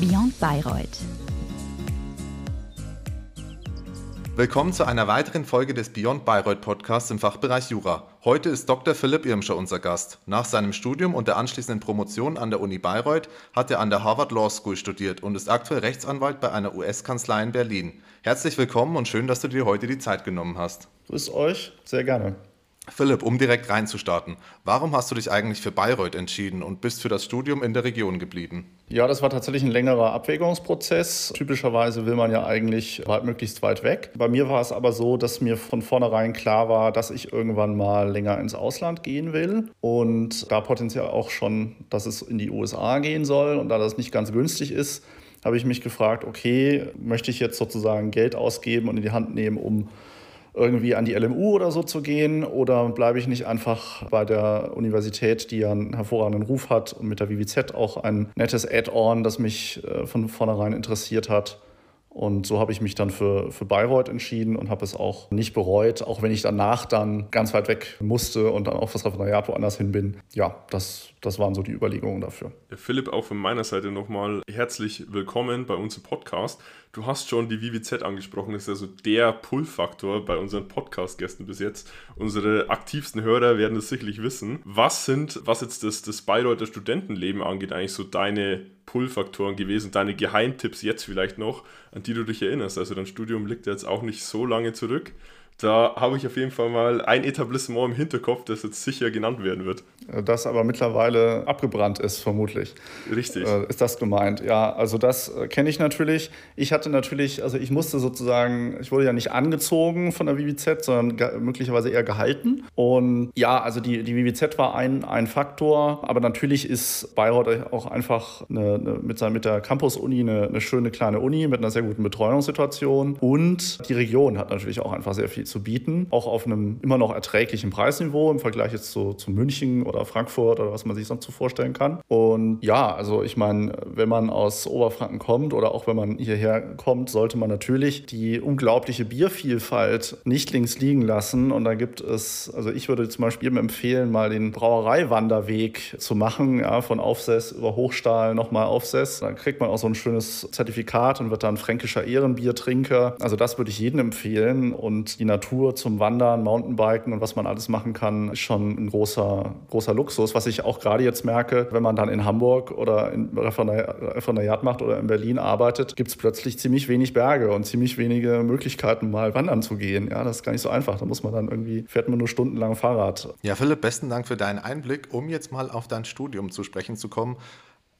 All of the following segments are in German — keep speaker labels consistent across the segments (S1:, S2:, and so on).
S1: Beyond Bayreuth.
S2: Willkommen zu einer weiteren Folge des Beyond Bayreuth Podcasts im Fachbereich Jura. Heute ist Dr. Philipp Irmscher unser Gast. Nach seinem Studium und der anschließenden Promotion an der Uni Bayreuth hat er an der Harvard Law School studiert und ist aktuell Rechtsanwalt bei einer US-Kanzlei in Berlin. Herzlich willkommen und schön, dass du dir heute die Zeit genommen hast.
S3: Grüß euch, sehr gerne.
S2: Philipp, um direkt reinzustarten, warum hast du dich eigentlich für Bayreuth entschieden und bist für das Studium in der Region geblieben?
S3: Ja, das war tatsächlich ein längerer Abwägungsprozess. Typischerweise will man ja eigentlich weit, möglichst weit weg. Bei mir war es aber so, dass mir von vornherein klar war, dass ich irgendwann mal länger ins Ausland gehen will und da potenziell auch schon, dass es in die USA gehen soll und da das nicht ganz günstig ist, habe ich mich gefragt, okay, möchte ich jetzt sozusagen Geld ausgeben und in die Hand nehmen, um irgendwie an die LMU oder so zu gehen oder bleibe ich nicht einfach bei der Universität, die ja einen hervorragenden Ruf hat und mit der WWZ auch ein nettes Add-on, das mich äh, von vornherein interessiert hat. Und so habe ich mich dann für, für Bayreuth entschieden und habe es auch nicht bereut, auch wenn ich danach dann ganz weit weg musste und dann auch fürs Referendariat woanders hin bin. Ja, das, das waren so die Überlegungen dafür.
S4: Philipp, auch von meiner Seite nochmal herzlich willkommen bei uns im Podcast. Du hast schon die WWZ angesprochen, das ist also der Pull-Faktor bei unseren Podcast-Gästen bis jetzt. Unsere aktivsten Hörer werden es sicherlich wissen. Was sind, was jetzt das, das Bayreuther Studentenleben angeht, eigentlich so deine Pull-Faktoren gewesen, deine Geheimtipps jetzt vielleicht noch, an die du dich erinnerst? Also dein Studium liegt jetzt auch nicht so lange zurück. Da habe ich auf jeden Fall mal ein Etablissement im Hinterkopf, das jetzt sicher genannt werden wird.
S3: Das aber mittlerweile abgebrannt ist, vermutlich.
S4: Richtig.
S3: Äh, ist das gemeint? Ja, also das äh, kenne ich natürlich. Ich hatte natürlich, also ich musste sozusagen, ich wurde ja nicht angezogen von der WWZ, sondern möglicherweise eher gehalten. Und ja, also die, die WWZ war ein, ein Faktor, aber natürlich ist Bayreuth auch einfach eine, eine, mit, mit der Campus-Uni eine, eine schöne kleine Uni mit einer sehr guten Betreuungssituation. Und die Region hat natürlich auch einfach sehr viel zu bieten, auch auf einem immer noch erträglichen Preisniveau im Vergleich jetzt zu, zu München oder Frankfurt oder was man sich sonst so vorstellen kann. Und ja, also ich meine, wenn man aus Oberfranken kommt oder auch wenn man hierher kommt, sollte man natürlich die unglaubliche Biervielfalt nicht links liegen lassen. Und da gibt es, also ich würde zum Beispiel jedem empfehlen, mal den Brauereiwanderweg zu machen, ja, von Aufsess über Hochstahl nochmal Aufsess. Da kriegt man auch so ein schönes Zertifikat und wird dann fränkischer Ehrenbiertrinker. Also das würde ich jedem empfehlen. Und die Natur zum Wandern, Mountainbiken und was man alles machen kann, ist schon ein großer, großer Luxus. Was ich auch gerade jetzt merke, wenn man dann in Hamburg oder in Referendariat macht oder in Berlin arbeitet, gibt es plötzlich ziemlich wenig Berge und ziemlich wenige Möglichkeiten, mal wandern zu gehen. Ja, das ist gar nicht so einfach. Da muss man dann irgendwie, fährt man nur stundenlang Fahrrad.
S2: Ja, Philipp, besten Dank für deinen Einblick. Um jetzt mal auf dein Studium zu sprechen zu kommen,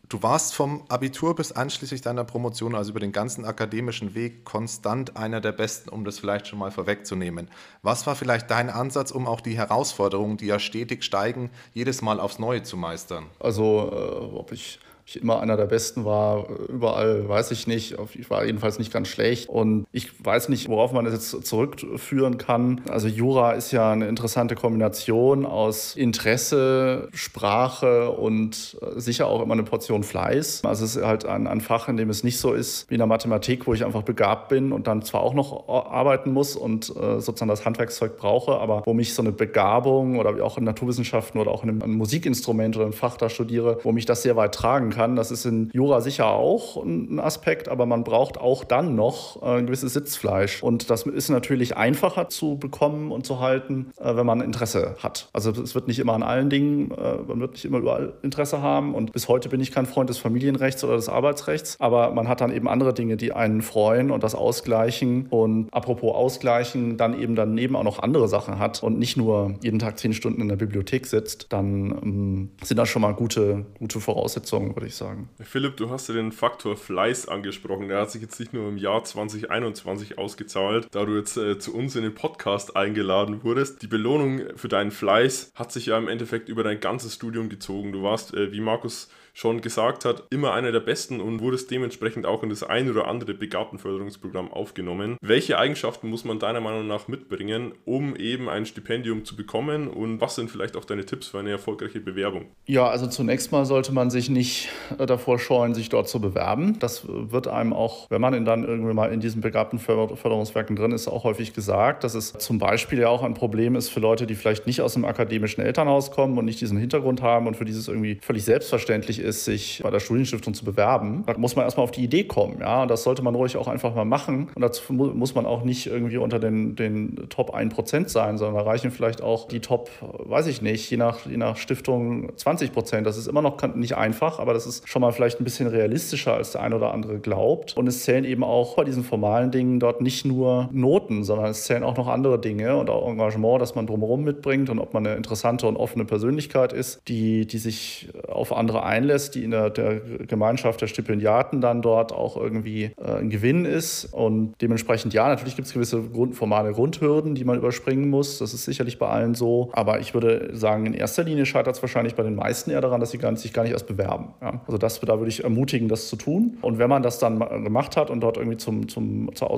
S2: Du warst vom Abitur bis einschließlich deiner Promotion, also über den ganzen akademischen Weg, konstant einer der Besten, um das vielleicht schon mal vorwegzunehmen. Was war vielleicht dein Ansatz, um auch die Herausforderungen, die ja stetig steigen, jedes Mal aufs Neue zu meistern?
S3: Also, äh, ob ich ich immer einer der Besten war, überall weiß ich nicht. Ich war jedenfalls nicht ganz schlecht. Und ich weiß nicht, worauf man das jetzt zurückführen kann. Also Jura ist ja eine interessante Kombination aus Interesse, Sprache und äh, sicher auch immer eine Portion Fleiß. Also es ist halt ein, ein Fach, in dem es nicht so ist wie in der Mathematik, wo ich einfach begabt bin und dann zwar auch noch arbeiten muss und äh, sozusagen das Handwerkszeug brauche, aber wo mich so eine Begabung oder auch in Naturwissenschaften oder auch in einem Musikinstrument oder einem Fach da studiere, wo mich das sehr weit tragen kann kann. Das ist in Jura sicher auch ein Aspekt, aber man braucht auch dann noch äh, ein gewisses Sitzfleisch. Und das ist natürlich einfacher zu bekommen und zu halten, äh, wenn man Interesse hat. Also es wird nicht immer an allen Dingen, äh, man wird nicht immer überall Interesse haben. Und bis heute bin ich kein Freund des Familienrechts oder des Arbeitsrechts, aber man hat dann eben andere Dinge, die einen freuen und das ausgleichen. Und apropos ausgleichen, dann eben daneben auch noch andere Sachen hat und nicht nur jeden Tag zehn Stunden in der Bibliothek sitzt, dann ähm, sind das schon mal gute, gute Voraussetzungen, würde ich sagen.
S4: Philipp, du hast ja den Faktor Fleiß angesprochen. Der hat sich jetzt nicht nur im Jahr 2021 ausgezahlt, da du jetzt äh, zu uns in den Podcast eingeladen wurdest. Die Belohnung für deinen Fleiß hat sich ja im Endeffekt über dein ganzes Studium gezogen. Du warst, äh, wie Markus schon gesagt hat, immer einer der besten und wurdest dementsprechend auch in das ein oder andere Begabtenförderungsprogramm aufgenommen. Welche Eigenschaften muss man deiner Meinung nach mitbringen, um eben ein Stipendium zu bekommen und was sind vielleicht auch deine Tipps für eine erfolgreiche Bewerbung?
S3: Ja, also zunächst mal sollte man sich nicht äh, davor scheuen, sich dort zu bewerben. Das wird einem auch, wenn man dann irgendwie mal in diesen begabten Förderungswerken drin ist, auch häufig gesagt, dass es zum Beispiel ja auch ein Problem ist für Leute, die vielleicht nicht aus einem akademischen Elternhaus kommen und nicht diesen Hintergrund haben und für dieses irgendwie völlig selbstverständlich ist, sich bei der Studienstiftung zu bewerben. Da muss man erstmal auf die Idee kommen. Ja, das sollte man ruhig auch einfach mal machen. Und dazu muss man auch nicht irgendwie unter den, den Top 1% sein, sondern da reichen vielleicht auch die Top, weiß ich nicht, je nach, je nach Stiftung 20 Prozent. Das ist immer noch nicht einfach, aber das ist schon mal vielleicht ein bisschen realistischer, als der eine oder andere glaubt. Und es zählen eben auch bei diesen formalen Dingen dort nicht nur Noten, sondern es zählen auch noch andere Dinge und auch Engagement, das man drumherum mitbringt und ob man eine interessante und offene Persönlichkeit ist, die, die sich auf andere einlässt, die in der, der Gemeinschaft der Stipendiaten dann dort auch irgendwie äh, ein Gewinn ist. Und dementsprechend, ja, natürlich gibt es gewisse Grund, formale Grundhürden, die man überspringen muss. Das ist sicherlich bei allen so. Aber ich würde sagen, in erster Linie scheitert es wahrscheinlich bei den meisten eher daran, dass sie gar nicht, sich gar nicht erst bewerben. Ja? Also das, da würde ich ermutigen, das zu tun. Und wenn man das dann gemacht hat und dort irgendwie zum, zum, zur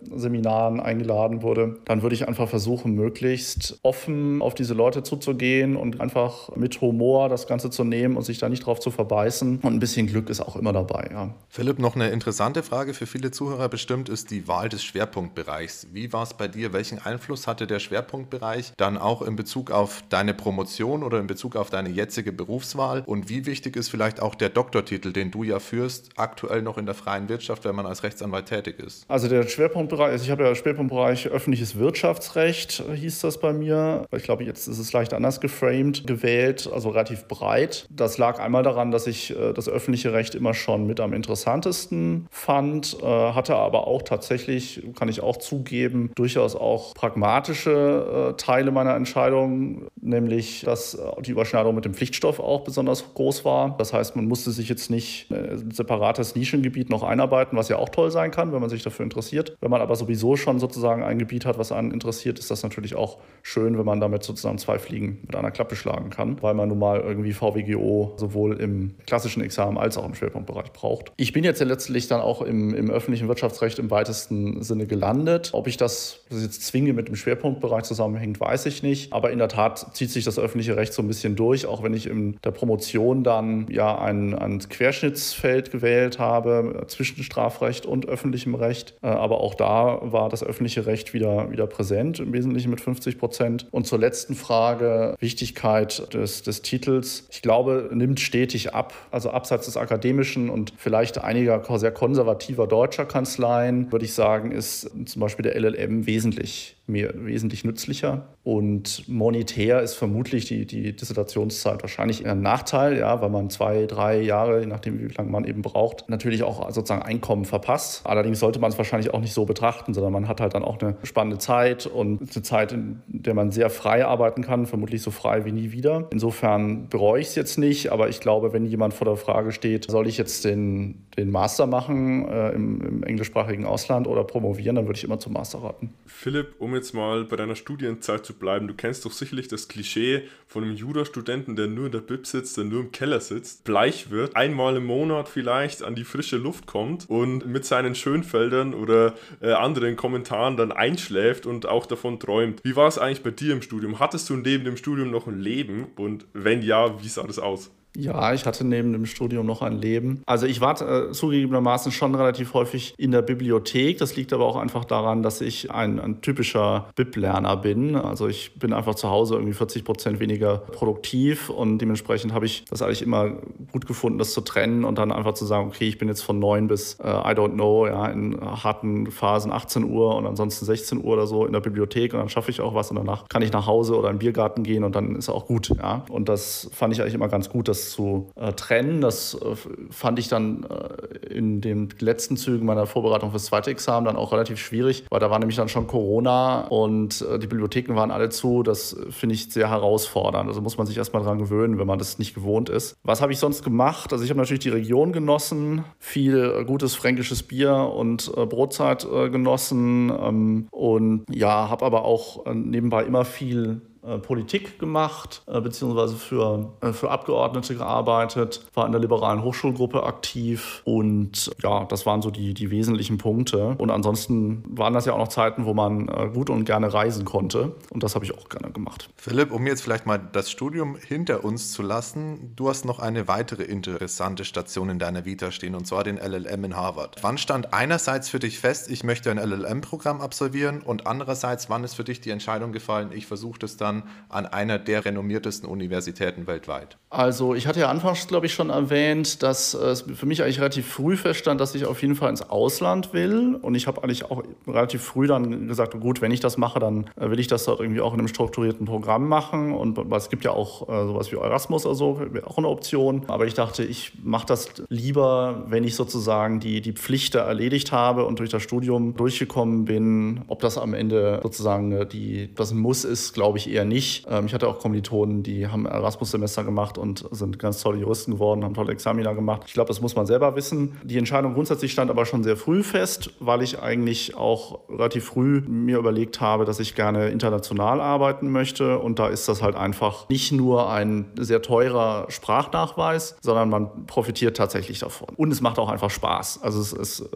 S3: Auswahlseminaren eingeladen wurde, dann würde ich einfach versuchen, möglichst offen auf diese Leute zuzugehen und einfach mit Humor das Ganze zu nehmen und sich da nicht drauf zu verbeißen. Und ein bisschen Glück ist auch immer dabei. Ja.
S2: Philipp, noch eine interessante Frage für viele Zuhörer bestimmt ist die Wahl des Schwerpunktbereichs. Wie war es bei dir? Welchen Einfluss hatte der Schwerpunktbereich dann auch in Bezug auf deine Promotion oder in Bezug auf deine jetzige Berufswahl? Und wie wichtig ist vielleicht auch der Doktortitel, den du ja führst, aktuell noch in der freien Wirtschaft, wenn man als Rechtsanwalt tätig ist?
S3: Also der Schwerpunktbereich, also ich habe ja Schwerpunktbereich öffentliches Wirtschaftsrecht, hieß das bei mir. Ich glaube, jetzt ist es leicht anders geframed, gewählt, also relativ breit. Das lag einmal daran, dass ich äh, das öffentliche Recht immer schon mit am interessantesten fand, äh, hatte aber auch tatsächlich, kann ich auch zugeben, durchaus auch pragmatische äh, Teile meiner Entscheidung, nämlich dass die Überschneidung mit dem Pflichtstoff auch besonders groß war. Das heißt, man musste sich jetzt nicht ein separates Nischengebiet noch einarbeiten, was ja auch toll sein kann, wenn man sich dafür interessiert. Wenn man aber sowieso schon sozusagen ein Gebiet hat, was einen interessiert, ist das natürlich auch schön, wenn man damit sozusagen zwei Fliegen mit einer Klappe schlagen kann, weil man nun mal irgendwie VWGO sowohl im klassischen Examen als auch im Schwerpunktbereich braucht. Ich bin jetzt ja letztlich dann auch im, im öffentlichen Wirtschaftsrecht im weitesten Sinne gelandet. Ob ich das, das jetzt zwinge mit dem Schwerpunktbereich zusammenhängt, weiß ich nicht. Aber in der Tat zieht sich das öffentliche Recht so ein bisschen durch, auch wenn ich in der Promotion dann ja ein, ein Querschnittsfeld gewählt habe zwischen Strafrecht und öffentlichem Recht. Äh, aber auch da war das öffentliche Recht wieder, wieder präsent, im Wesentlichen mit 50 Prozent. Und zur letzten Frage, Wichtigkeit des, des Titels. Ich glaube, nimmt stetig ab. Also abseits des akademischen und vielleicht einiger sehr konservativer deutscher Kanzleien, würde ich sagen, ist zum Beispiel der LLM wesentlich mir wesentlich nützlicher. Und monetär ist vermutlich die, die Dissertationszeit wahrscheinlich ein Nachteil, ja, weil man zwei, drei Jahre, je nachdem wie lange man eben braucht, natürlich auch sozusagen Einkommen verpasst. Allerdings sollte man es wahrscheinlich auch nicht so betrachten, sondern man hat halt dann auch eine spannende Zeit und eine Zeit, in der man sehr frei arbeiten kann, vermutlich so frei wie nie wieder. Insofern bereue ich es jetzt nicht, aber ich glaube, wenn jemand vor der Frage steht, soll ich jetzt den, den Master machen äh, im, im englischsprachigen Ausland oder promovieren, dann würde ich immer zum Master raten.
S4: Philipp, um jetzt mal bei deiner Studienzeit zu bleiben, du kennst doch sicherlich das Klischee von einem Jurastudenten, der nur in der Bib sitzt, der nur im Keller sitzt, bleich wird, einmal im Monat vielleicht an die frische Luft kommt und mit seinen Schönfeldern oder äh, anderen Kommentaren dann einschläft und auch davon träumt. Wie war es eigentlich bei dir im Studium? Hattest du neben dem Studium noch ein Leben? Und wenn ja, wie sah das aus?
S3: Ja, ich hatte neben dem Studium noch ein Leben. Also ich war äh, zugegebenermaßen schon relativ häufig in der Bibliothek. Das liegt aber auch einfach daran, dass ich ein, ein typischer Bib-Lerner bin. Also ich bin einfach zu Hause irgendwie 40 Prozent weniger produktiv und dementsprechend habe ich das eigentlich immer gut gefunden, das zu trennen und dann einfach zu sagen, okay, ich bin jetzt von 9 bis äh, I don't know, ja, in harten Phasen 18 Uhr und ansonsten 16 Uhr oder so in der Bibliothek und dann schaffe ich auch was und danach kann ich nach Hause oder in den Biergarten gehen und dann ist auch gut. Ja. Und das fand ich eigentlich immer ganz gut, dass zu äh, trennen. Das äh, fand ich dann äh, in den letzten Zügen meiner Vorbereitung fürs zweite Examen dann auch relativ schwierig, weil da war nämlich dann schon Corona und äh, die Bibliotheken waren alle zu. Das finde ich sehr herausfordernd. Also muss man sich erstmal dran gewöhnen, wenn man das nicht gewohnt ist. Was habe ich sonst gemacht? Also ich habe natürlich die Region genossen, viel äh, gutes fränkisches Bier und äh, Brotzeit genossen ähm, und ja, habe aber auch nebenbei immer viel äh, Politik gemacht, äh, beziehungsweise für, äh, für Abgeordnete gearbeitet, war in der liberalen Hochschulgruppe aktiv und ja, das waren so die, die wesentlichen Punkte. Und ansonsten waren das ja auch noch Zeiten, wo man äh, gut und gerne reisen konnte und das habe ich auch gerne gemacht.
S2: Philipp, um jetzt vielleicht mal das Studium hinter uns zu lassen, du hast noch eine weitere interessante Station in deiner Vita stehen und zwar den LLM in Harvard. Wann stand einerseits für dich fest, ich möchte ein LLM-Programm absolvieren und andererseits, wann ist für dich die Entscheidung gefallen, ich versuche das dann an einer der renommiertesten Universitäten weltweit?
S3: Also ich hatte ja anfangs, glaube ich, schon erwähnt, dass es für mich eigentlich relativ früh feststand, dass ich auf jeden Fall ins Ausland will. Und ich habe eigentlich auch relativ früh dann gesagt, gut, wenn ich das mache, dann äh, will ich das dort irgendwie auch in einem strukturierten Programm machen. Und es gibt ja auch äh, sowas wie Erasmus oder so, auch eine Option. Aber ich dachte, ich mache das lieber, wenn ich sozusagen die, die Pflicht erledigt habe und durch das Studium durchgekommen bin. Ob das am Ende sozusagen äh, die, das Muss ist, glaube ich eher nicht. Ähm, ich hatte auch Kommilitonen, die haben Erasmus-Semester gemacht und sind ganz tolle Juristen geworden, haben tolle Examiner gemacht. Ich glaube, das muss man selber wissen. Die Entscheidung grundsätzlich stand aber schon sehr früh fest, weil ich eigentlich auch relativ früh mir überlegt habe, dass ich gerne international arbeiten möchte. Und da ist das halt einfach nicht nur ein sehr teurer Sprachnachweis, sondern man profitiert tatsächlich davon. Und es macht auch einfach Spaß. Also es ist,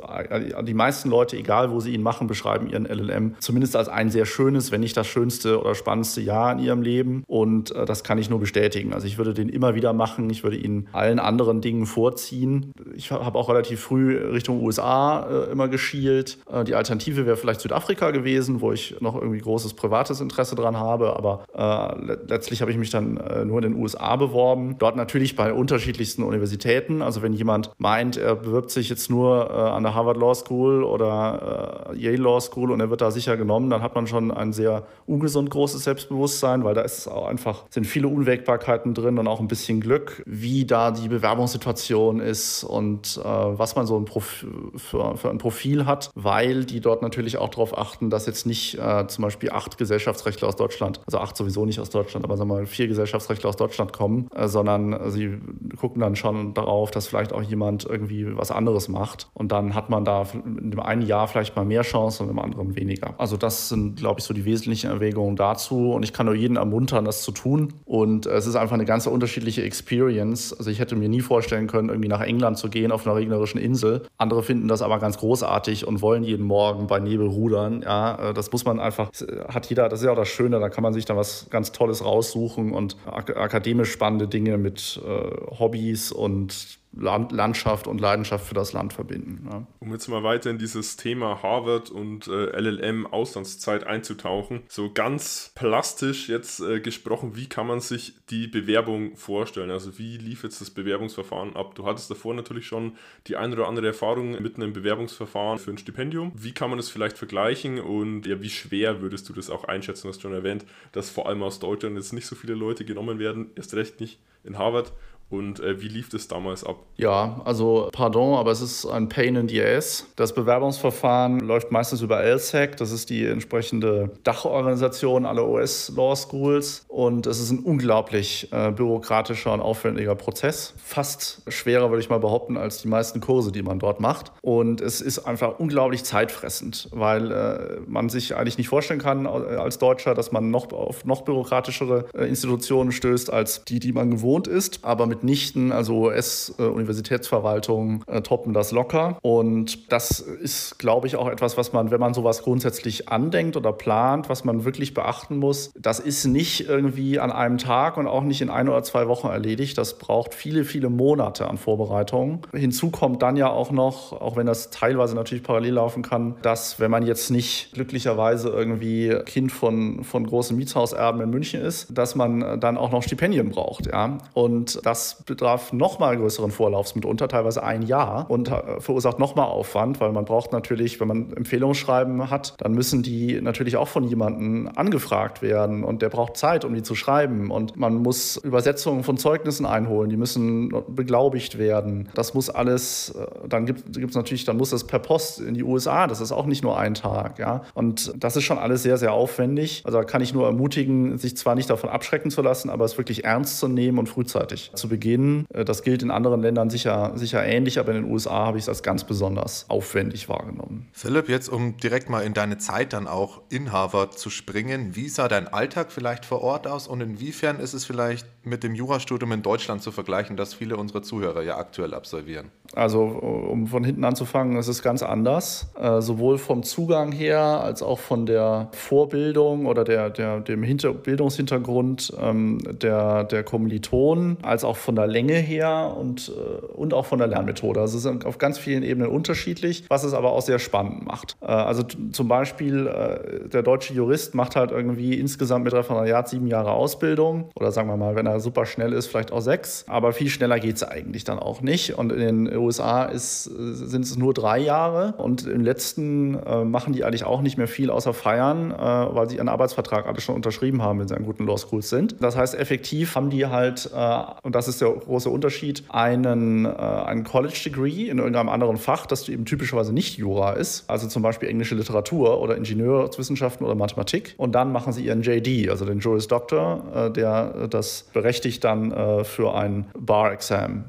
S3: die meisten Leute, egal wo sie ihn machen, beschreiben ihren LLM zumindest als ein sehr schönes, wenn nicht das schönste oder spannendste Jahr in ihrem Leben. Und äh, das kann ich nur bestätigen. Also ich würde den immer wieder machen. Ich würde ihn allen anderen Dingen vorziehen. Ich habe auch relativ früh Richtung USA äh, immer geschielt. Äh, die Alternative wäre vielleicht Südafrika gewesen, wo ich noch irgendwie großes privates Interesse dran habe. Aber äh, letztlich habe ich mich dann äh, nur in den USA beworben. Dort natürlich bei unterschiedlichsten Universitäten. Also wenn jemand meint, er bewirbt sich jetzt nur äh, an der Harvard Law School oder Yale Law School und er wird da sicher genommen, dann hat man schon ein sehr ungesund großes Selbstbewusstsein, weil da ist es auch einfach, sind viele Unwägbarkeiten drin und auch ein bisschen Glück, wie da die Bewerbungssituation ist und äh, was man so ein für, für, ein Profil hat, weil die dort natürlich auch darauf achten, dass jetzt nicht äh, zum Beispiel acht Gesellschaftsrechtler aus Deutschland, also acht sowieso nicht aus Deutschland, aber sagen wir mal vier Gesellschaftsrechtler aus Deutschland kommen, äh, sondern sie gucken dann schon darauf, dass vielleicht auch jemand irgendwie was anderes macht und dann hat man da in dem einen Jahr vielleicht mal mehr Chance und im anderen weniger. Also das sind, glaube ich, so die wesentlichen Erwägungen dazu und ich kann nur jeden ermuntern, das zu tun und es ist einfach eine ganz unterschiedliche Experience. Also ich hätte mir nie vorstellen können, irgendwie nach England zu gehen auf einer regnerischen Insel. Andere finden das aber ganz großartig und wollen jeden Morgen bei Nebel rudern. Ja, äh, das muss man einfach, hat jeder, das ist ja auch das Schöne, da kann man sich dann was ganz Tolles raussuchen und akademisch spannende Dinge mit äh, Hobbys und Land, Landschaft und Leidenschaft für das Land verbinden. Ja.
S4: Um jetzt mal weiter in dieses Thema Harvard und äh, LLM Auslandszeit einzutauchen, so ganz plastisch jetzt äh, gesprochen, wie kann man sich die Bewerbung vorstellen? Also wie lief jetzt das Bewerbungsverfahren ab? Du hattest davor natürlich schon die ein oder andere Erfahrung mit einem Bewerbungsverfahren für ein Stipendium. Wie kann man das vielleicht vergleichen und ja, wie schwer würdest du das auch einschätzen? Du hast schon erwähnt, dass vor allem aus Deutschland jetzt nicht so viele Leute genommen werden, erst recht nicht in Harvard. Und äh, wie lief das damals ab?
S3: Ja, also pardon, aber es ist ein Pain in the Ass. Das Bewerbungsverfahren läuft meistens über LSEC, das ist die entsprechende Dachorganisation aller US-Law Schools. Und es ist ein unglaublich äh, bürokratischer und aufwendiger Prozess. Fast schwerer, würde ich mal behaupten, als die meisten Kurse, die man dort macht. Und es ist einfach unglaublich zeitfressend, weil äh, man sich eigentlich nicht vorstellen kann äh, als Deutscher, dass man noch auf noch bürokratischere äh, Institutionen stößt als die, die man gewohnt ist. Aber mit mitnichten. Also US-Universitätsverwaltungen äh, toppen das locker. Und das ist, glaube ich, auch etwas, was man, wenn man sowas grundsätzlich andenkt oder plant, was man wirklich beachten muss. Das ist nicht irgendwie an einem Tag und auch nicht in ein oder zwei Wochen erledigt. Das braucht viele, viele Monate an Vorbereitungen. Hinzu kommt dann ja auch noch, auch wenn das teilweise natürlich parallel laufen kann, dass wenn man jetzt nicht glücklicherweise irgendwie Kind von, von großen Mietshauserben in München ist, dass man dann auch noch Stipendien braucht. Ja? Und das bedarf noch mal größeren Vorlaufs mitunter, teilweise ein Jahr und äh, verursacht noch mal Aufwand, weil man braucht natürlich, wenn man Empfehlungsschreiben hat, dann müssen die natürlich auch von jemandem angefragt werden und der braucht Zeit, um die zu schreiben und man muss Übersetzungen von Zeugnissen einholen, die müssen beglaubigt werden. Das muss alles, äh, dann gibt es natürlich, dann muss das per Post in die USA, das ist auch nicht nur ein Tag, ja. Und das ist schon alles sehr, sehr aufwendig. Also da kann ich nur ermutigen, sich zwar nicht davon abschrecken zu lassen, aber es wirklich ernst zu nehmen und frühzeitig zu beginnen Beginn. Äh, das gilt in anderen Ländern sicher, sicher ähnlich, aber in den USA habe ich es als ganz besonders aufwendig wahrgenommen.
S2: Philipp, jetzt um direkt mal in deine Zeit dann auch in Harvard zu springen, wie sah dein Alltag vielleicht vor Ort aus und inwiefern ist es vielleicht mit dem Jurastudium in Deutschland zu vergleichen, das viele unserer Zuhörer ja aktuell absolvieren?
S3: Also um von hinten anzufangen, es ist ganz anders, äh, sowohl vom Zugang her als auch von der Vorbildung oder der, der, dem Hinter Bildungshintergrund ähm, der, der Kommilitonen, als auch von der Länge her und, äh, und auch von der Lernmethode. Also es ist auf ganz vielen Ebenen unterschiedlich, was es aber auch sehr spannend macht. Äh, also zum Beispiel äh, der deutsche Jurist macht halt irgendwie insgesamt mit Referendariat sieben Jahre Ausbildung oder sagen wir mal, wenn er super schnell ist, vielleicht auch sechs, aber viel schneller geht es eigentlich dann auch nicht. Und in den USA sind es nur drei Jahre und im letzten äh, machen die eigentlich auch nicht mehr viel außer feiern, äh, weil sie ihren Arbeitsvertrag alle schon unterschrieben haben, wenn sie an guten Law Schools sind. Das heißt, effektiv haben die halt, äh, und das ist der große Unterschied, einen, äh, einen College Degree in irgendeinem anderen Fach, das eben typischerweise nicht Jura ist, also zum Beispiel englische Literatur oder Ingenieurswissenschaften oder Mathematik. Und dann machen sie ihren JD, also den Juris Doctor, äh, der das berechtigt dann äh, für ein Bar-Exam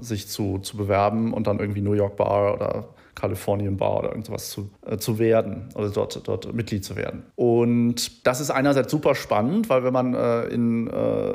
S3: sich zu, zu bewerben und dann irgendwie New York Bar oder Californian Bar oder irgendwas zu, äh, zu werden oder dort, dort Mitglied zu werden. Und das ist einerseits super spannend, weil wenn man äh, in, äh,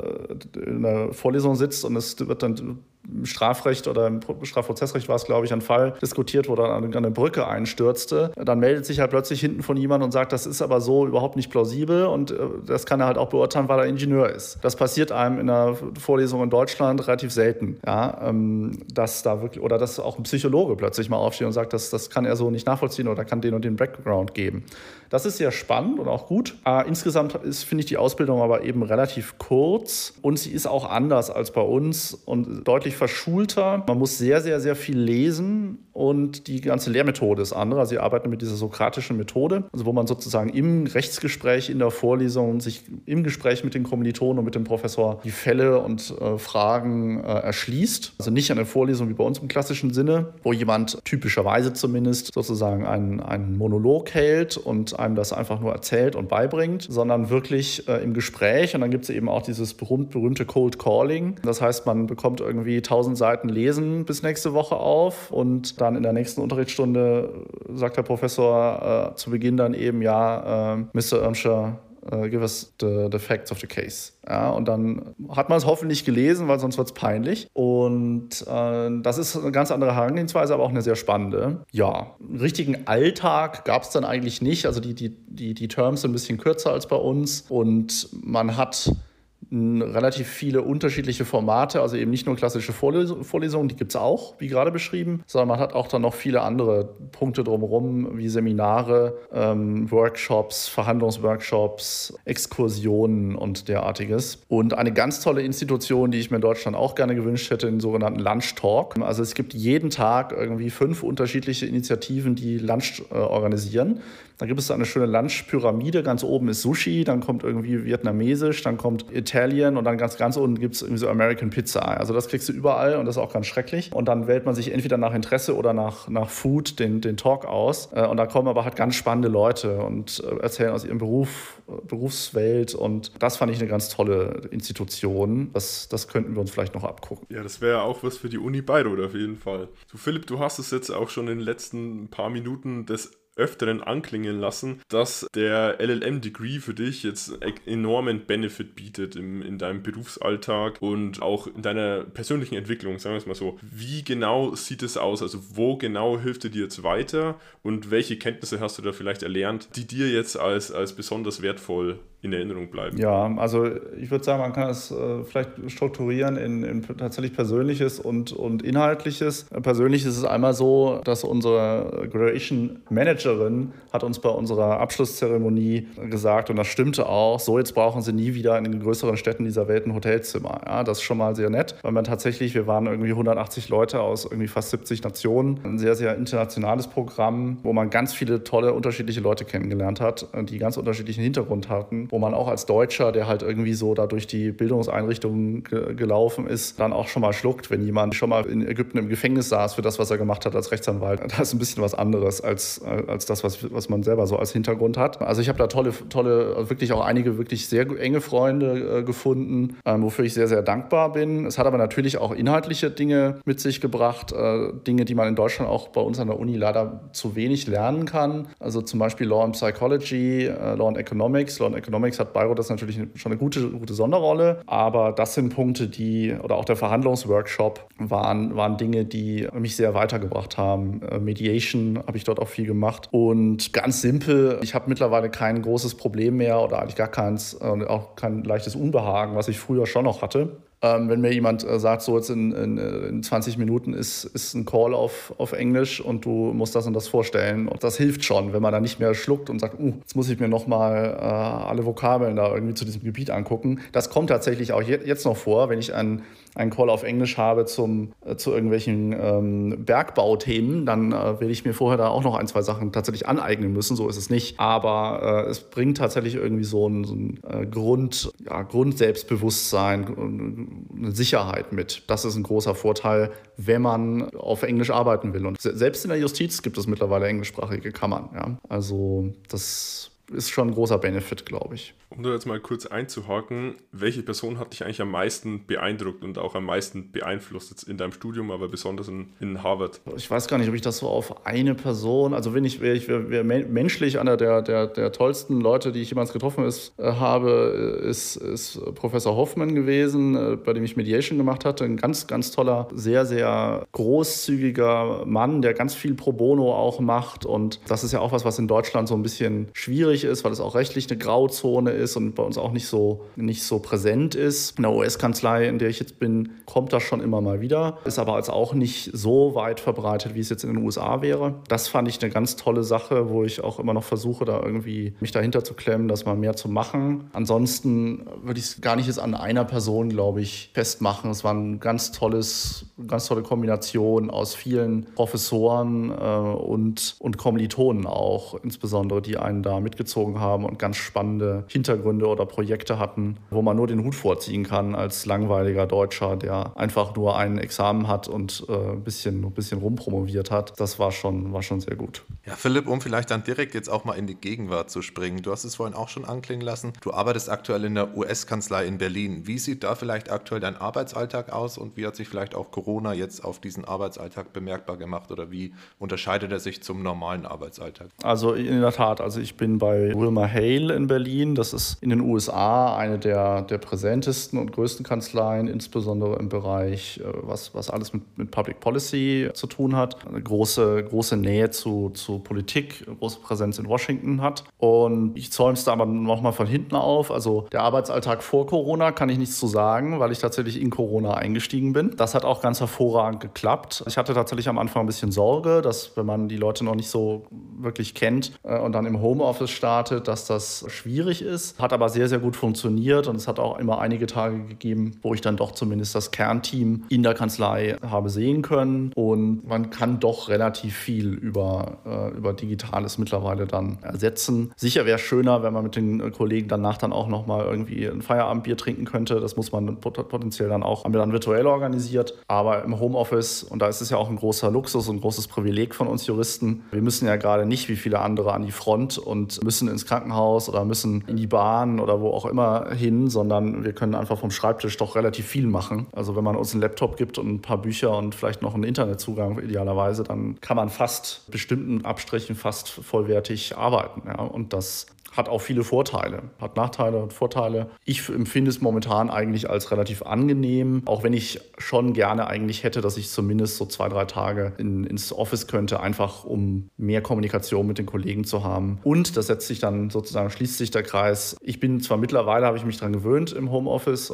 S3: in einer Vorlesung sitzt und es wird dann Strafrecht oder im Strafprozessrecht war es, glaube ich, ein Fall diskutiert, wo dann an eine Brücke einstürzte. Dann meldet sich halt plötzlich hinten von jemand und sagt, das ist aber so überhaupt nicht plausibel und äh, das kann er halt auch beurteilen, weil er Ingenieur ist. Das passiert einem in einer Vorlesung in Deutschland relativ selten, ja, ähm, dass da wirklich oder dass auch ein Psychologe plötzlich mal aufsteht und sagt, das, das kann er so nicht nachvollziehen oder kann den und den Background geben. Das ist sehr spannend und auch gut. Äh, insgesamt ist, finde ich, die Ausbildung aber eben relativ kurz und sie ist auch anders als bei uns und deutlich verschulter. Man muss sehr, sehr, sehr viel lesen und die ganze Lehrmethode ist andere. Sie arbeiten mit dieser sokratischen Methode, also wo man sozusagen im Rechtsgespräch in der Vorlesung sich im Gespräch mit den Kommilitonen und mit dem Professor die Fälle und äh, Fragen äh, erschließt. Also nicht eine Vorlesung wie bei uns im klassischen Sinne, wo jemand typischerweise zumindest sozusagen einen, einen Monolog hält und einem das einfach nur erzählt und beibringt, sondern wirklich äh, im Gespräch. Und dann gibt es eben auch dieses berühmt, berühmte Cold Calling. Das heißt, man bekommt irgendwie 1000 Seiten Lesen bis nächste Woche auf und dann in der nächsten Unterrichtsstunde sagt der Professor äh, zu Beginn dann eben, ja, äh, Mr. Irmscher, Uh, give us the, the, facts of the case. Ja, und dann hat man es hoffentlich gelesen, weil sonst wird es peinlich. Und äh, das ist eine ganz andere Herangehensweise, aber auch eine sehr spannende. Ja, einen richtigen Alltag gab es dann eigentlich nicht. Also die, die, die, die Terms sind ein bisschen kürzer als bei uns. Und man hat relativ viele unterschiedliche Formate, also eben nicht nur klassische Vorlesungen, die gibt es auch, wie gerade beschrieben, sondern man hat auch dann noch viele andere Punkte drumherum, wie Seminare, ähm, Workshops, Verhandlungsworkshops, Exkursionen und derartiges. Und eine ganz tolle Institution, die ich mir in Deutschland auch gerne gewünscht hätte, den sogenannten Lunch Talk. Also es gibt jeden Tag irgendwie fünf unterschiedliche Initiativen, die Lunch äh, organisieren. Da gibt es eine schöne Lunch-Pyramide. Ganz oben ist Sushi, dann kommt irgendwie Vietnamesisch, dann kommt Italien und dann ganz, ganz unten gibt es irgendwie so American Pizza. Also das kriegst du überall und das ist auch ganz schrecklich. Und dann wählt man sich entweder nach Interesse oder nach, nach Food den, den Talk aus. Äh, und da kommen aber halt ganz spannende Leute und äh, erzählen aus ihrem Beruf, Berufswelt. Und das fand ich eine ganz tolle Institution. Das, das könnten wir uns vielleicht noch abgucken.
S4: Ja, das wäre auch was für die Uni Bayreuth auf jeden Fall. Du Philipp, du hast es jetzt auch schon in den letzten paar Minuten des öfteren anklingen lassen, dass der LLM-Degree für dich jetzt enormen Benefit bietet im, in deinem Berufsalltag und auch in deiner persönlichen Entwicklung, sagen wir es mal so. Wie genau sieht es aus? Also wo genau hilft er dir jetzt weiter und welche Kenntnisse hast du da vielleicht erlernt, die dir jetzt als, als besonders wertvoll in Erinnerung bleiben.
S3: Ja, also ich würde sagen, man kann es äh, vielleicht strukturieren in, in, tatsächlich Persönliches und, und Inhaltliches. Persönlich ist es einmal so, dass unsere Graduation Managerin hat uns bei unserer Abschlusszeremonie gesagt, und das stimmte auch, so jetzt brauchen sie nie wieder in den größeren Städten dieser Welt ein Hotelzimmer. Ja, das ist schon mal sehr nett, weil man tatsächlich, wir waren irgendwie 180 Leute aus irgendwie fast 70 Nationen, ein sehr, sehr internationales Programm, wo man ganz viele tolle, unterschiedliche Leute kennengelernt hat, die ganz unterschiedlichen Hintergrund hatten wo man auch als Deutscher, der halt irgendwie so da durch die Bildungseinrichtungen ge gelaufen ist, dann auch schon mal schluckt, wenn jemand schon mal in Ägypten im Gefängnis saß für das, was er gemacht hat als Rechtsanwalt. Das ist ein bisschen was anderes als, als das, was, was man selber so als Hintergrund hat. Also ich habe da tolle, tolle, wirklich auch einige wirklich sehr enge Freunde äh, gefunden, äh, wofür ich sehr, sehr dankbar bin. Es hat aber natürlich auch inhaltliche Dinge mit sich gebracht, äh, Dinge, die man in Deutschland auch bei uns an der Uni leider zu wenig lernen kann. Also zum Beispiel Law and Psychology, äh, Law and Economics. Law and Economics hat Bayreuth das natürlich schon eine gute, gute Sonderrolle, aber das sind Punkte, die, oder auch der Verhandlungsworkshop waren, waren Dinge, die mich sehr weitergebracht haben. Äh, Mediation habe ich dort auch viel gemacht und ganz simpel, ich habe mittlerweile kein großes Problem mehr oder eigentlich gar keins, äh, auch kein leichtes Unbehagen, was ich früher schon noch hatte. Ähm, wenn mir jemand äh, sagt, so jetzt in, in, in, 20 Minuten ist, ist ein Call auf, auf Englisch und du musst das und das vorstellen. Und das hilft schon, wenn man da nicht mehr schluckt und sagt, uh, jetzt muss ich mir nochmal äh, alle Vokabeln da irgendwie zu diesem Gebiet angucken. Das kommt tatsächlich auch jetzt noch vor, wenn ich ein einen Call auf Englisch habe zum, äh, zu irgendwelchen ähm, Bergbauthemen, dann äh, werde ich mir vorher da auch noch ein, zwei Sachen tatsächlich aneignen müssen. So ist es nicht. Aber äh, es bringt tatsächlich irgendwie so ein, so ein äh, Grund, ja, Grundselbstbewusstsein, eine Sicherheit mit. Das ist ein großer Vorteil, wenn man auf Englisch arbeiten will. Und selbst in der Justiz gibt es mittlerweile englischsprachige Kammern. Ja? Also das ist schon ein großer Benefit, glaube ich.
S4: Um da jetzt mal kurz einzuhaken, welche Person hat dich eigentlich am meisten beeindruckt und auch am meisten beeinflusst jetzt in deinem Studium, aber besonders in, in Harvard?
S3: Ich weiß gar nicht, ob ich das so auf eine Person, also wenn ich, wenn ich wer, menschlich einer der, der, der tollsten Leute, die ich jemals getroffen ist, äh, habe, ist, ist Professor Hoffmann gewesen, äh, bei dem ich Mediation gemacht hatte. Ein ganz, ganz toller, sehr, sehr großzügiger Mann, der ganz viel pro bono auch macht. Und das ist ja auch was, was in Deutschland so ein bisschen schwierig ist, weil es auch rechtlich eine Grauzone ist und bei uns auch nicht so, nicht so präsent ist. In der US-Kanzlei, in der ich jetzt bin, kommt das schon immer mal wieder, ist aber als auch nicht so weit verbreitet, wie es jetzt in den USA wäre. Das fand ich eine ganz tolle Sache, wo ich auch immer noch versuche, da irgendwie mich dahinter zu klemmen, das mal mehr zu machen. Ansonsten würde ich es gar nicht jetzt an einer Person, glaube ich, festmachen. Es war ein ganz tolles, ganz tolle Kombination aus vielen Professoren äh, und, und Kommilitonen auch, insbesondere, die einen da mitgezogen haben und ganz spannende Hintergründe Hintergründe oder Projekte hatten, wo man nur den Hut vorziehen kann als langweiliger Deutscher, der einfach nur ein Examen hat und äh, ein, bisschen, ein bisschen rumpromoviert hat. Das war schon, war schon sehr gut.
S2: Ja, Philipp, um vielleicht dann direkt jetzt auch mal in die Gegenwart zu springen. Du hast es vorhin auch schon anklingen lassen. Du arbeitest aktuell in der US-Kanzlei in Berlin. Wie sieht da vielleicht aktuell dein Arbeitsalltag aus und wie hat sich vielleicht auch Corona jetzt auf diesen Arbeitsalltag bemerkbar gemacht oder wie unterscheidet er sich zum normalen Arbeitsalltag?
S3: Also in der Tat, also ich bin bei Wilmer Hale in Berlin. Das ist ist in den USA eine der, der präsentesten und größten Kanzleien, insbesondere im Bereich, äh, was, was alles mit, mit Public Policy zu tun hat. Eine große, große Nähe zu, zu Politik, große Präsenz in Washington hat. Und ich zäume es da aber nochmal von hinten auf. Also der Arbeitsalltag vor Corona kann ich nichts zu sagen, weil ich tatsächlich in Corona eingestiegen bin. Das hat auch ganz hervorragend geklappt. Ich hatte tatsächlich am Anfang ein bisschen Sorge, dass wenn man die Leute noch nicht so wirklich kennt äh, und dann im Homeoffice startet, dass das schwierig ist. Hat aber sehr, sehr gut funktioniert und es hat auch immer einige Tage gegeben, wo ich dann doch zumindest das Kernteam in der Kanzlei habe sehen können. Und man kann doch relativ viel über, äh, über Digitales mittlerweile dann ersetzen. Sicher wäre es schöner, wenn man mit den Kollegen danach dann auch nochmal irgendwie ein Feierabendbier trinken könnte. Das muss man potenziell dann auch, haben wir dann virtuell organisiert. Aber im Homeoffice, und da ist es ja auch ein großer Luxus und ein großes Privileg von uns Juristen, wir müssen ja gerade nicht wie viele andere an die Front und müssen ins Krankenhaus oder müssen in die Bahn oder wo auch immer hin, sondern wir können einfach vom Schreibtisch doch relativ viel machen. Also wenn man uns einen Laptop gibt und ein paar Bücher und vielleicht noch einen Internetzugang idealerweise, dann kann man fast bestimmten Abstrichen fast vollwertig arbeiten. Ja? Und das hat auch viele Vorteile, hat Nachteile und Vorteile. Ich empfinde es momentan eigentlich als relativ angenehm, auch wenn ich schon gerne eigentlich hätte, dass ich zumindest so zwei, drei Tage in, ins Office könnte, einfach um mehr Kommunikation mit den Kollegen zu haben. Und das setzt sich dann sozusagen, schließt sich der Kreis. Ich bin zwar mittlerweile, habe ich mich daran gewöhnt im Homeoffice,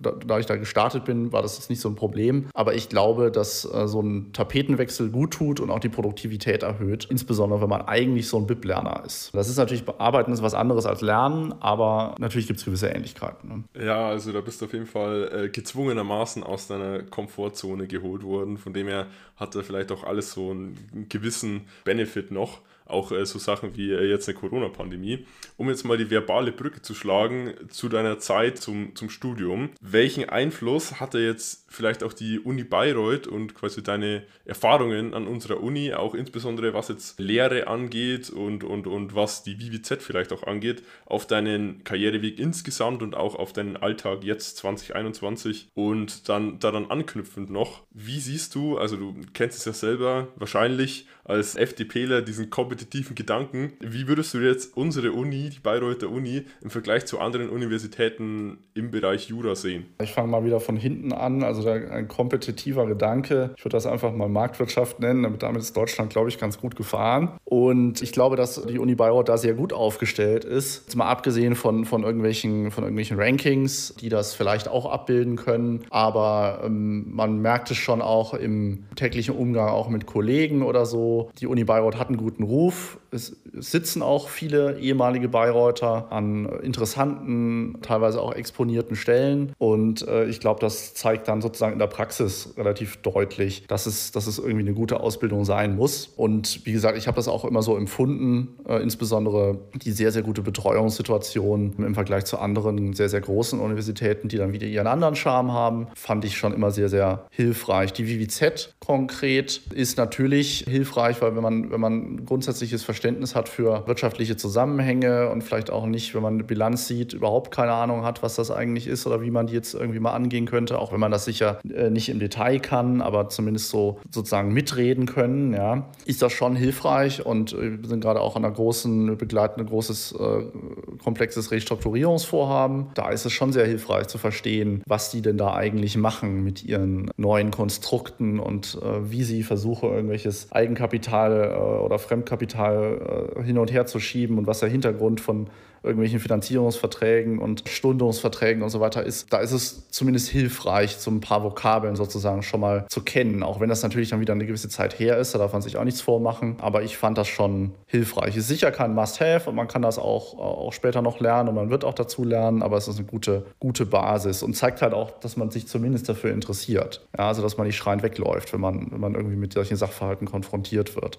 S3: da, da ich da gestartet bin, war das jetzt nicht so ein Problem. Aber ich glaube, dass äh, so ein Tapetenwechsel gut tut und auch die Produktivität erhöht, insbesondere wenn man eigentlich so ein BIP-Lerner ist. Das ist natürlich Arbeiten ist was anderes als Lernen, aber natürlich gibt es gewisse Ähnlichkeiten.
S4: Ne? Ja, also da bist du auf jeden Fall äh, gezwungenermaßen aus deiner Komfortzone geholt worden. Von dem her hat er vielleicht auch alles so einen gewissen Benefit noch. Auch äh, so Sachen wie äh, jetzt eine Corona-Pandemie. Um jetzt mal die verbale Brücke zu schlagen zu deiner Zeit zum, zum Studium, welchen Einfluss hatte jetzt vielleicht auch die Uni Bayreuth und quasi deine Erfahrungen an unserer Uni, auch insbesondere was jetzt Lehre angeht und, und, und was die VWZ vielleicht auch angeht, auf deinen Karriereweg insgesamt und auch auf deinen Alltag jetzt 2021 und dann daran anknüpfend noch, wie siehst du, also du kennst es ja selber wahrscheinlich als FDPler diesen kompetitiven Gedanken, wie würdest du jetzt unsere Uni, die Bayreuther Uni, im Vergleich zu anderen Universitäten im Bereich Jura sehen?
S3: Ich fange mal wieder von hinten an, also ein kompetitiver Gedanke. Ich würde das einfach mal Marktwirtschaft nennen, damit ist Deutschland, glaube ich, ganz gut gefahren. Und ich glaube, dass die Uni Bayreuth da sehr gut aufgestellt ist. Jetzt mal abgesehen von, von, irgendwelchen, von irgendwelchen Rankings, die das vielleicht auch abbilden können. Aber ähm, man merkt es schon auch im täglichen Umgang auch mit Kollegen oder so. Die Uni Bayreuth hat einen guten Ruf. Es sitzen auch viele ehemalige Bayreuther an interessanten, teilweise auch exponierten Stellen. Und äh, ich glaube, das zeigt dann sozusagen in der Praxis relativ deutlich, dass es, dass es irgendwie eine gute Ausbildung sein muss. Und wie gesagt, ich habe das auch immer so empfunden, äh, insbesondere die sehr, sehr gute Betreuungssituation im Vergleich zu anderen sehr, sehr großen Universitäten, die dann wieder ihren anderen Charme haben, fand ich schon immer sehr, sehr hilfreich. Die VWZ konkret ist natürlich hilfreich, weil wenn man, wenn man grundsätzliches Verständnis hat für wirtschaftliche Zusammenhänge und vielleicht auch nicht, wenn man eine Bilanz sieht, überhaupt keine Ahnung hat, was das eigentlich ist oder wie man die jetzt irgendwie mal angehen könnte, auch wenn man das sicher äh, nicht im Detail kann, aber zumindest so sozusagen mitreden können, ja, ist das schon hilfreich und äh, wir sind gerade auch an einer großen, begleiten ein großes, äh, komplexes Restrukturierungsvorhaben. Da ist es schon sehr hilfreich zu verstehen, was die denn da eigentlich machen mit ihren neuen Konstrukten und wie sie versuchen, irgendwelches Eigenkapital oder Fremdkapital hin und her zu schieben und was der Hintergrund von irgendwelchen Finanzierungsverträgen und Stundungsverträgen und so weiter ist, da ist es zumindest hilfreich, so ein paar Vokabeln sozusagen schon mal zu kennen. Auch wenn das natürlich dann wieder eine gewisse Zeit her ist, da darf man sich auch nichts vormachen. Aber ich fand das schon hilfreich. Ist sicher kein Must-Have und man kann das auch, auch später noch lernen und man wird auch dazu lernen, aber es ist eine gute, gute Basis und zeigt halt auch, dass man sich zumindest dafür interessiert. Ja, also, dass man nicht schreiend wegläuft, wenn man, wenn man irgendwie mit solchen Sachverhalten konfrontiert wird.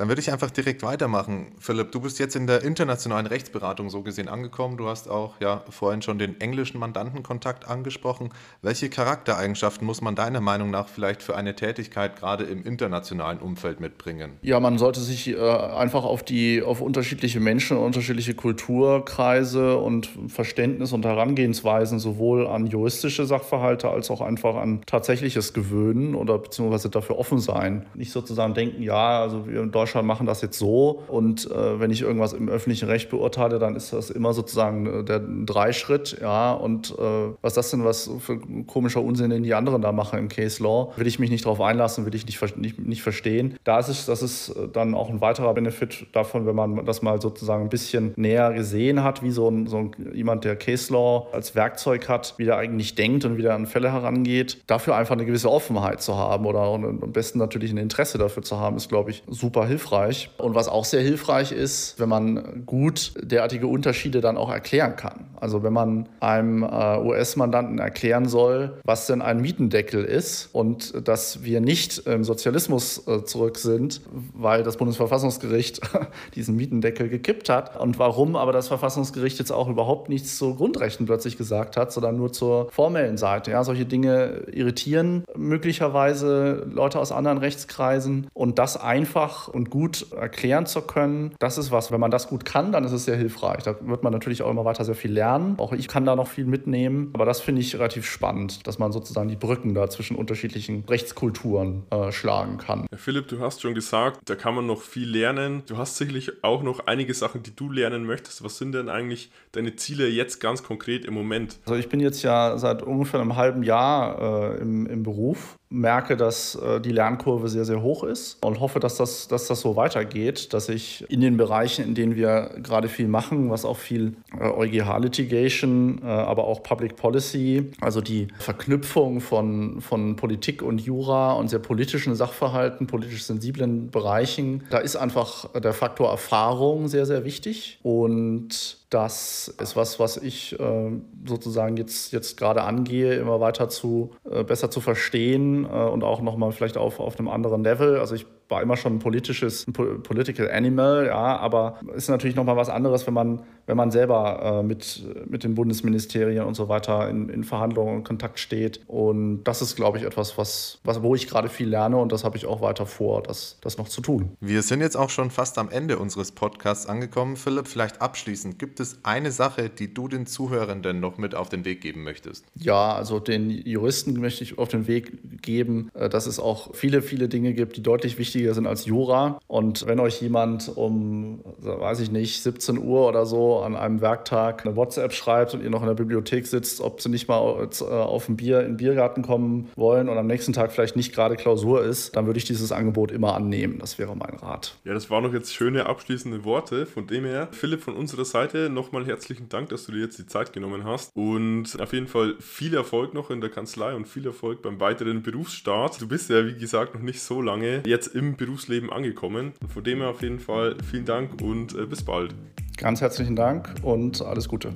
S2: Dann würde ich einfach direkt weitermachen. Philipp, du bist jetzt in der internationalen Rechtsberatung so gesehen angekommen. Du hast auch ja vorhin schon den englischen Mandantenkontakt angesprochen. Welche Charaktereigenschaften muss man deiner Meinung nach vielleicht für eine Tätigkeit gerade im internationalen Umfeld mitbringen?
S3: Ja, man sollte sich äh, einfach auf die auf unterschiedliche Menschen, unterschiedliche Kulturkreise und Verständnis und Herangehensweisen sowohl an juristische Sachverhalte als auch einfach an tatsächliches gewöhnen oder beziehungsweise dafür offen sein. Nicht sozusagen denken, ja, also wir in Deutschland Deutschland machen das jetzt so. Und äh, wenn ich irgendwas im öffentlichen Recht beurteile, dann ist das immer sozusagen äh, der Dreischritt, ja, und äh, was das denn was für komischer Unsinn, den die anderen da machen im Case Law, will ich mich nicht darauf einlassen, will ich nicht, nicht, nicht verstehen. Da ist es, das ist äh, dann auch ein weiterer Benefit davon, wenn man das mal sozusagen ein bisschen näher gesehen hat, wie so, ein, so ein, jemand, der Case Law als Werkzeug hat, wie der eigentlich denkt und wie der an Fälle herangeht, dafür einfach eine gewisse Offenheit zu haben oder am besten natürlich ein Interesse dafür zu haben, ist, glaube ich, super hilfreich. Und was auch sehr hilfreich ist, wenn man gut derartige Unterschiede dann auch erklären kann. Also wenn man einem äh, US-Mandanten erklären soll, was denn ein Mietendeckel ist und dass wir nicht im Sozialismus äh, zurück sind, weil das Bundesverfassungsgericht diesen Mietendeckel gekippt hat und warum aber das Verfassungsgericht jetzt auch überhaupt nichts zu Grundrechten plötzlich gesagt hat, sondern nur zur formellen Seite. Ja, solche Dinge irritieren möglicherweise Leute aus anderen Rechtskreisen und das einfach und gut erklären zu können, das ist was, wenn man das gut kann, dann ist es sehr hilfreich. Da wird man natürlich auch immer weiter sehr viel lernen. Auch ich kann da noch viel mitnehmen, aber das finde ich relativ spannend, dass man sozusagen die Brücken da zwischen unterschiedlichen Rechtskulturen äh, schlagen kann.
S4: Ja, Philipp, du hast schon gesagt, da kann man noch viel lernen. Du hast sicherlich auch noch einige Sachen, die du lernen möchtest. Was sind denn eigentlich deine Ziele jetzt ganz konkret im Moment?
S3: Also ich bin jetzt ja seit ungefähr einem halben Jahr äh, im, im Beruf merke, dass äh, die Lernkurve sehr, sehr hoch ist und hoffe, dass das, dass das so weitergeht, dass ich in den Bereichen, in denen wir gerade viel machen, was auch viel äh, EuGH-Litigation, äh, aber auch Public Policy, also die Verknüpfung von, von Politik und Jura und sehr politischen Sachverhalten, politisch sensiblen Bereichen, da ist einfach der Faktor Erfahrung sehr, sehr wichtig. Und das ist was, was ich äh, sozusagen jetzt, jetzt gerade angehe, immer weiter zu, äh, besser zu verstehen äh, und auch nochmal vielleicht auf, auf einem anderen Level. Also ich war immer schon ein politisches, ein Political Animal, ja, aber ist natürlich nochmal was anderes, wenn man, wenn man selber äh, mit, mit den Bundesministerien und so weiter in, in Verhandlungen und Kontakt steht. Und das ist, glaube ich, etwas, was, was, wo ich gerade viel lerne und das habe ich auch weiter vor, das, das noch zu tun.
S2: Wir sind jetzt auch schon fast am Ende unseres Podcasts angekommen. Philipp, vielleicht abschließend, gibt es eine Sache, die du den Zuhörenden noch mit auf den Weg geben möchtest?
S3: Ja, also den Juristen möchte ich auf den Weg geben, äh, dass es auch viele, viele Dinge gibt, die deutlich wichtiger wichtiger sind als Jura. Und wenn euch jemand um, weiß ich nicht, 17 Uhr oder so an einem Werktag eine WhatsApp schreibt und ihr noch in der Bibliothek sitzt, ob sie nicht mal äh, auf ein Bier in den Biergarten kommen wollen und am nächsten Tag vielleicht nicht gerade Klausur ist, dann würde ich dieses Angebot immer annehmen. Das wäre mein Rat.
S4: Ja, das waren noch jetzt schöne abschließende Worte. Von dem her, Philipp, von unserer Seite nochmal herzlichen Dank, dass du dir jetzt die Zeit genommen hast. Und auf jeden Fall viel Erfolg noch in der Kanzlei und viel Erfolg beim weiteren Berufsstart. Du bist ja, wie gesagt, noch nicht so lange jetzt im Berufsleben angekommen. Von dem her auf jeden Fall vielen Dank und äh, bis bald.
S3: Ganz herzlichen Dank und alles Gute.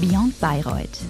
S1: Beyond Bayreuth